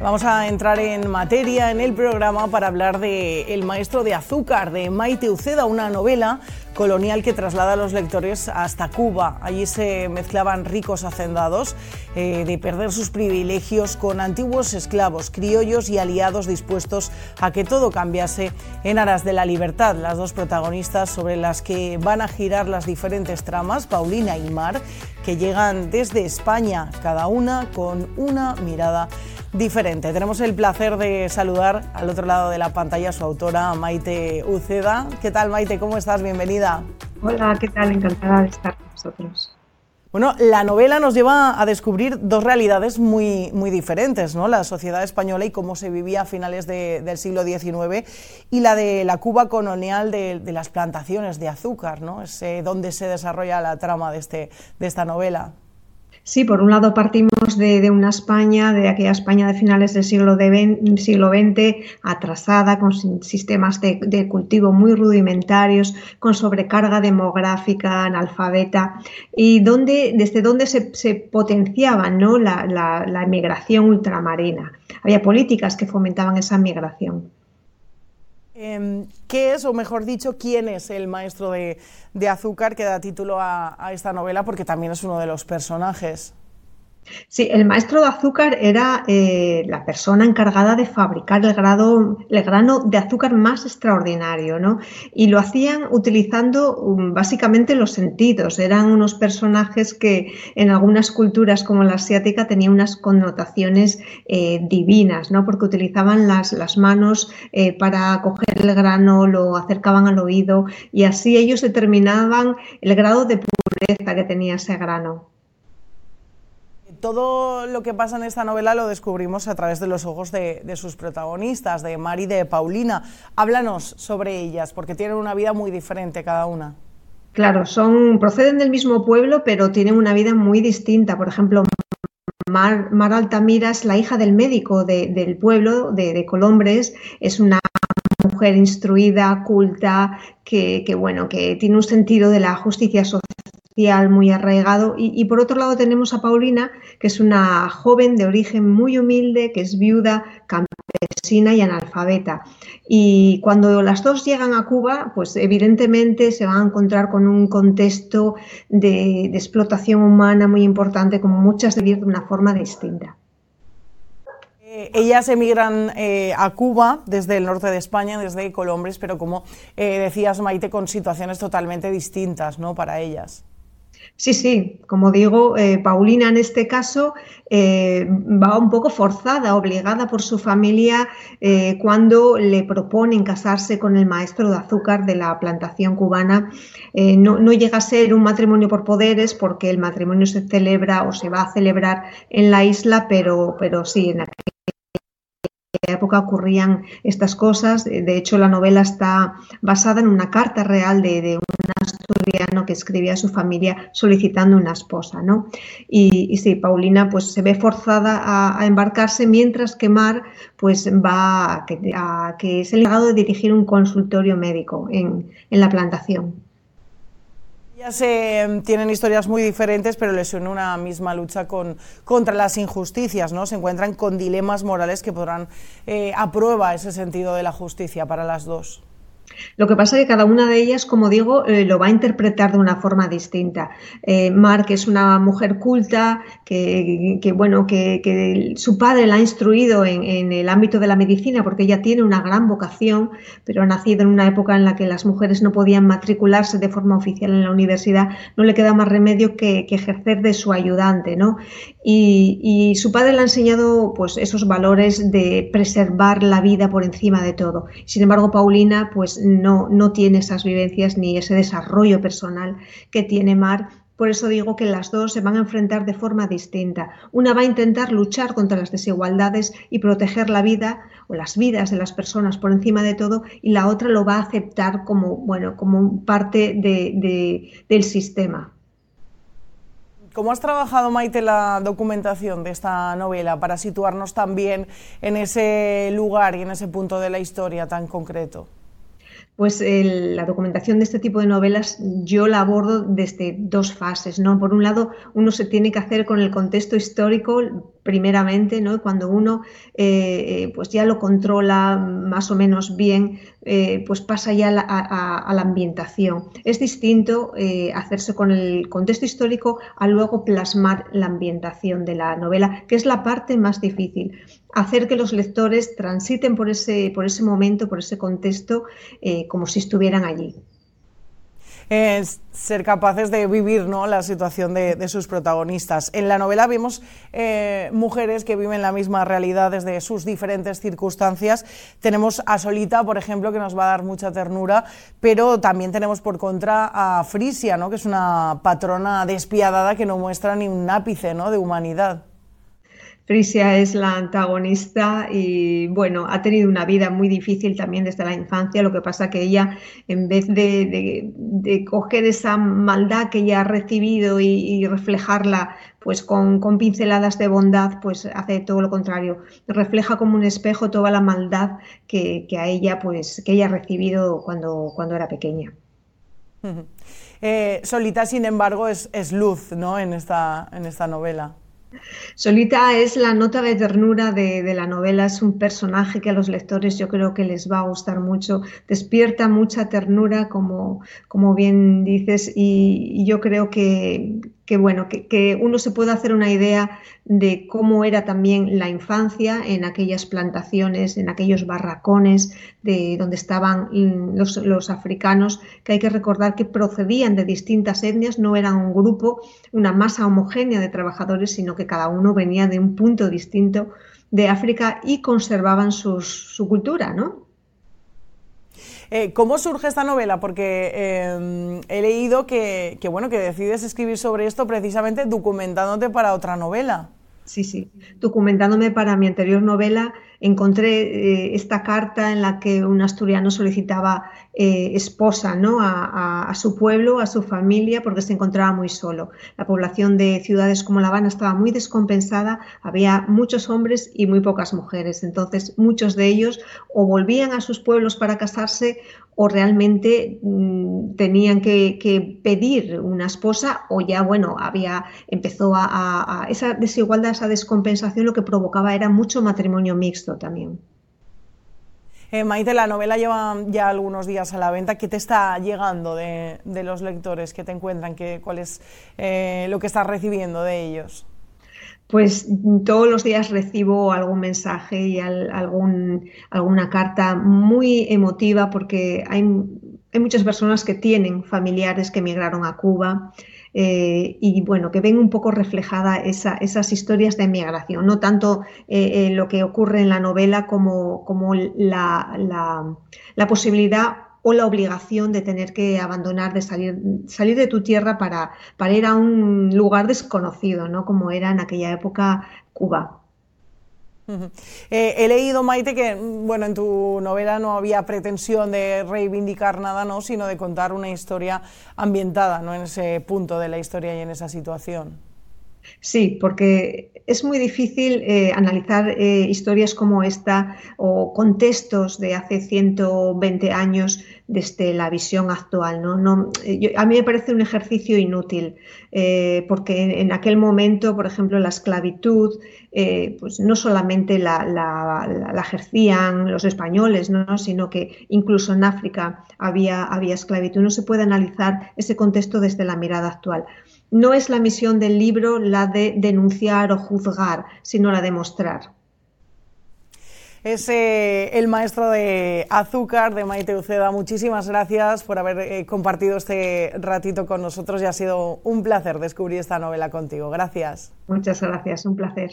Vamos a entrar en materia en el programa para hablar de El maestro de azúcar de Maite Uceda, una novela colonial que traslada a los lectores hasta Cuba. Allí se mezclaban ricos hacendados eh, de perder sus privilegios con antiguos esclavos, criollos y aliados dispuestos a que todo cambiase en aras de la libertad. Las dos protagonistas sobre las que van a girar las diferentes tramas, Paulina y Mar, que llegan desde España, cada una con una mirada diferente. Tenemos el placer de saludar al otro lado de la pantalla a su autora Maite Uceda. ¿Qué tal Maite? ¿Cómo estás? Bienvenida. Hola, ¿qué tal? Encantada de estar con vosotros. Bueno, la novela nos lleva a descubrir dos realidades muy, muy diferentes, ¿no? La sociedad española y cómo se vivía a finales del siglo XIX y la de la Cuba colonial de, las plantaciones de azúcar, ¿no? Es donde se desarrolla la trama de, este, de esta novela. Sí, por un lado partimos de, una España, de aquella España de finales del siglo, XX, atrasada, con sistemas de, cultivo muy rudimentarios, con sobrecarga demográfica, analfabeta, y donde, desde donde se, potenciaba ¿no? la, la, la migración ultramarina. Había políticas que fomentaban esa migración. Em, ¿Qué es, o mejor dicho, quién es el maestro de, azúcar que da título a, esta novela? Porque también es uno de los personajes. Sí, el maestro de azúcar era eh, la persona encargada de fabricar el, grado, el grano de azúcar más extraordinario, ¿no? Y lo hacían utilizando um, básicamente los sentidos. Eran unos personajes que en algunas culturas como la asiática tenían unas connotaciones eh, divinas, ¿no? Porque utilizaban las, manos eh, para coger el grano, lo acercaban al oído y así ellos determinaban el grado de pureza que tenía ese grano todo lo que pasa en esta novela lo descubrimos a través de los ojos de, sus protagonistas, de Mari y de Paulina. Háblanos sobre ellas, porque tienen una vida muy diferente cada una. Claro, son, proceden del mismo pueblo, pero tienen una vida muy distinta. Por ejemplo, Mar, es la hija del médico del pueblo, de, Colombres, es una mujer instruida, culta, que, bueno, que tiene un sentido de la justicia social muy arraigado. Y, por otro lado tenemos a Paulina, que es una joven de origen muy humilde, que es viuda, campesina y analfabeta. Y cuando las dos llegan a Cuba, pues evidentemente se van a encontrar con un contexto de, explotación humana muy importante, como muchas de de una forma distinta. Eh, ellas emigran eh, a Cuba desde el norte de España, desde Colombres, pero como eh, decías, Maite, con situaciones totalmente distintas ¿no? para ellas. Sí, sí, como digo, eh, Paulina en este caso eh, va un poco forzada, obligada por su familia eh, cuando le proponen casarse con el maestro de azúcar de la plantación cubana. No, llega a ser un matrimonio por poderes porque el matrimonio se celebra o se va a celebrar en la isla, pero, pero sí, en aquella época ocurrían estas cosas. De hecho, la novela está basada en una carta real de, un asturiano que escribía a su familia solicitando una esposa. ¿no? Y, sí, Paulina pues, se ve forzada a, embarcarse mientras que Mar pues, va a que, es el encargado de dirigir un consultorio médico en la plantación. Eh, tienen historias muy diferentes, pero les une una misma lucha con, contra las injusticias, ¿no? Se encuentran con dilemas morales que podrán eh, a ese sentido de la justicia para las dos. Lo que pasa es que cada una de ellas, como digo, eh, lo va a interpretar de una forma distinta. Eh, Mark es una mujer culta, que, bueno, que, su padre la ha instruido en, el ámbito de la medicina porque ella tiene una gran vocación, pero ha nacido en una época en la que las mujeres no podían matricularse de forma oficial en la universidad, no le queda más remedio que, ejercer de su ayudante, ¿no? Y, su padre le ha enseñado pues esos valores de preservar la vida por encima de todo. Sin embargo, Paulina, pues no, no tiene esas vivencias ni ese desarrollo personal que tiene Mar por eso digo que las dos se van a enfrentar de forma distinta. Una va a intentar luchar contra las desigualdades y proteger la vida o las vidas de las personas por encima de todo y la otra lo va a aceptar como, bueno, como parte del sistema. ¿Cómo has trabajado, Maite, la documentación de esta novela para situarnos también en ese lugar y en ese punto de la historia tan concreto? Pues la documentación de este tipo de novelas yo la abordo desde dos fases, ¿no? Por un lado, uno se tiene que hacer con el contexto histórico primeramente, ¿no? Cuando uno eh, eh, pues ya lo controla más o menos bien, eh, pues pasa ya a, la ambientación. Es distinto hacerse con el contexto histórico a luego plasmar la ambientación de la novela, que es la parte más difícil. Hacer que los lectores transiten por ese, por ese momento, por ese contexto, como si estuvieran allí ser capaces de vivir ¿no? la situación de, sus protagonistas. En la novela vemos eh, mujeres que viven la misma realidad desde sus diferentes circunstancias. Tenemos a Solita, por ejemplo, que nos va a dar mucha ternura, pero también tenemos por contra a Frisia, ¿no? que es una patrona despiadada que no muestra ni un ápice ¿no? de humanidad. Frisia es la antagonista y bueno, ha tenido una vida muy difícil también desde la infancia, lo que pasa que ella en vez de, coger esa maldad que ella ha recibido y, reflejarla pues con, pinceladas de bondad, pues hace todo lo contrario, refleja como un espejo toda la maldad que, a ella pues que ella ha recibido cuando, cuando era pequeña. Eh, Solita, sin embargo, es, es luz ¿no? en, esta, en esta novela. Solita es la nota de ternura de, la novela, es un personaje que a los lectores yo creo que les va a gustar mucho, despierta mucha ternura, como, como bien dices, y yo creo que, que bueno, que, uno se pueda hacer una idea de cómo era también la infancia en aquellas plantaciones, en aquellos barracones de donde estaban los, africanos, que hay que recordar que procedían de distintas etnias, no eran un grupo, una masa homogénea de trabajadores, sino que cada uno venía de un punto distinto de África y conservaban su cultura, ¿no? Eh, ¿Cómo surge esta novela? Porque em, he leído que, bueno, que decides escribir sobre esto precisamente documentándote para otra novela. Sí, sí. Documentándome para mi anterior novela, encontré eh, esta carta en la que un asturiano solicitaba eh, esposa ¿no? A, su pueblo, a su familia, porque se encontraba muy solo. La población de ciudades como La Habana estaba muy descompensada, había muchos hombres y muy pocas mujeres. Entonces, muchos de ellos o volvían a sus pueblos para casarse o realmente mm, tenían que, pedir una esposa o ya, bueno, había, empezó a, esa desigualdad, esa descompensación, lo que provocaba era mucho matrimonio mixto también. Eh, Maite, la novela lleva ya algunos días a la venta. ¿Qué te está llegando de, los lectores que te encuentran? ¿Qué, ¿Cuál es eh, lo que estás recibiendo de ellos? pues todos los días recibo algún mensaje y algún, alguna carta muy emotiva porque hay, muchas personas que tienen familiares que emigraron a Cuba. Eh, y bueno, que ven un poco reflejada esas historias de migración, no tanto eh, eh, lo que ocurre en la novela como, la, posibilidad o la obligación de tener que abandonar, de salir, salir de tu tierra para, para ir a un lugar desconocido, ¿no? Como era en aquella época Cuba. Eh, he leído, Maite, que bueno, en tu novela no había pretensión de reivindicar nada, ¿no? sino de contar una historia ambientada ¿no? en ese punto de la historia y en esa situación. Sí, porque es muy difícil eh, analizar eh, historias como esta o contextos de hace 120 años desde la visión actual. ¿no? Eh, a mí me parece un ejercicio inútil, porque en, aquel momento, por ejemplo, la esclavitud, pues no solamente la, ejercían los españoles, ¿no? sino que incluso en África había, había esclavitud. No se puede analizar ese contexto desde la mirada actual no es la misión del libro la de denunciar o juzgar, sino la de mostrar. Es eh, el maestro de azúcar de Maite Uceda. Muchísimas gracias por haber eh, compartido este ratito con nosotros y ha sido un placer descubrir esta novela contigo. Gracias. Muchas gracias, un placer.